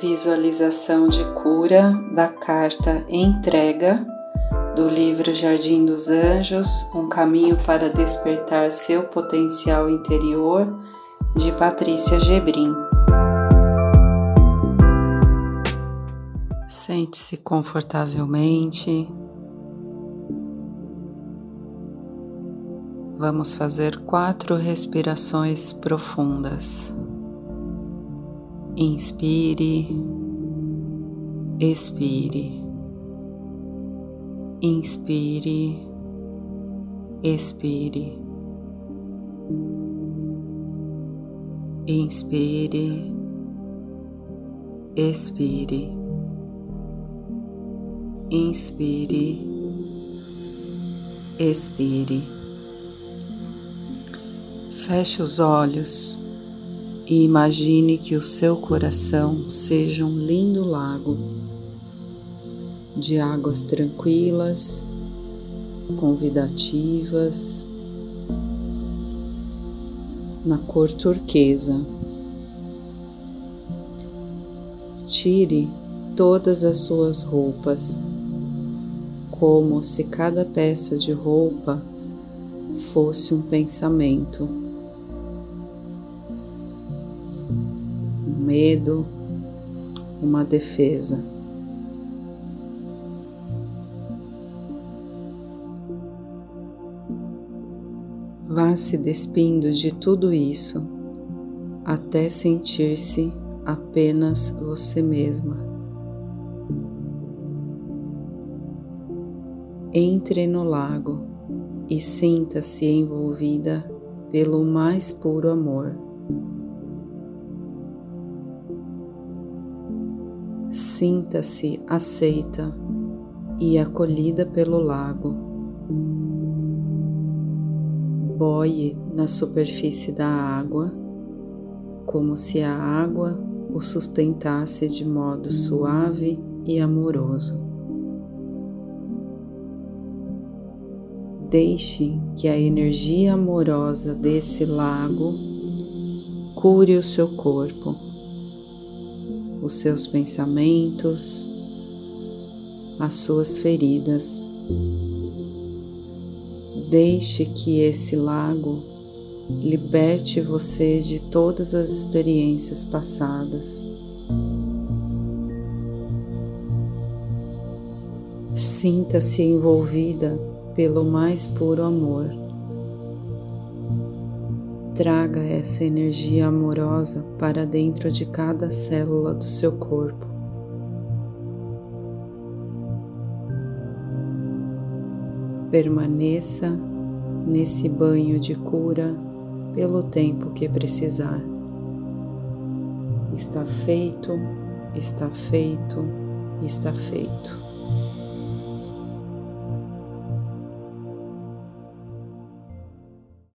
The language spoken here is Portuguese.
Visualização de cura da carta Entrega do livro Jardim dos Anjos Um caminho para despertar seu potencial interior, de Patrícia Gebrim. Sente-se confortavelmente. Vamos fazer quatro respirações profundas. Inspire, expire, inspire, expire, inspire, expire, inspire, expire. Feche os olhos e imagine que o seu coração seja um lindo lago de águas tranquilas, convidativas, na cor turquesa. Tire todas as suas roupas, como se cada peça de roupa fosse um pensamento. Medo, uma defesa. Vá se despindo de tudo isso até sentir-se apenas você mesma. Entre no lago e sinta-se envolvida pelo mais puro amor. Sinta-se aceita e acolhida pelo lago. Boie na superfície da água, como se a água o sustentasse de modo suave e amoroso. Deixe que a energia amorosa desse lago cure o seu corpo os seus pensamentos, as suas feridas. Deixe que esse lago liberte você de todas as experiências passadas. Sinta-se envolvida pelo mais puro amor. Traga essa energia amorosa para dentro de cada célula do seu corpo. Permaneça nesse banho de cura pelo tempo que precisar. Está feito, está feito, está feito.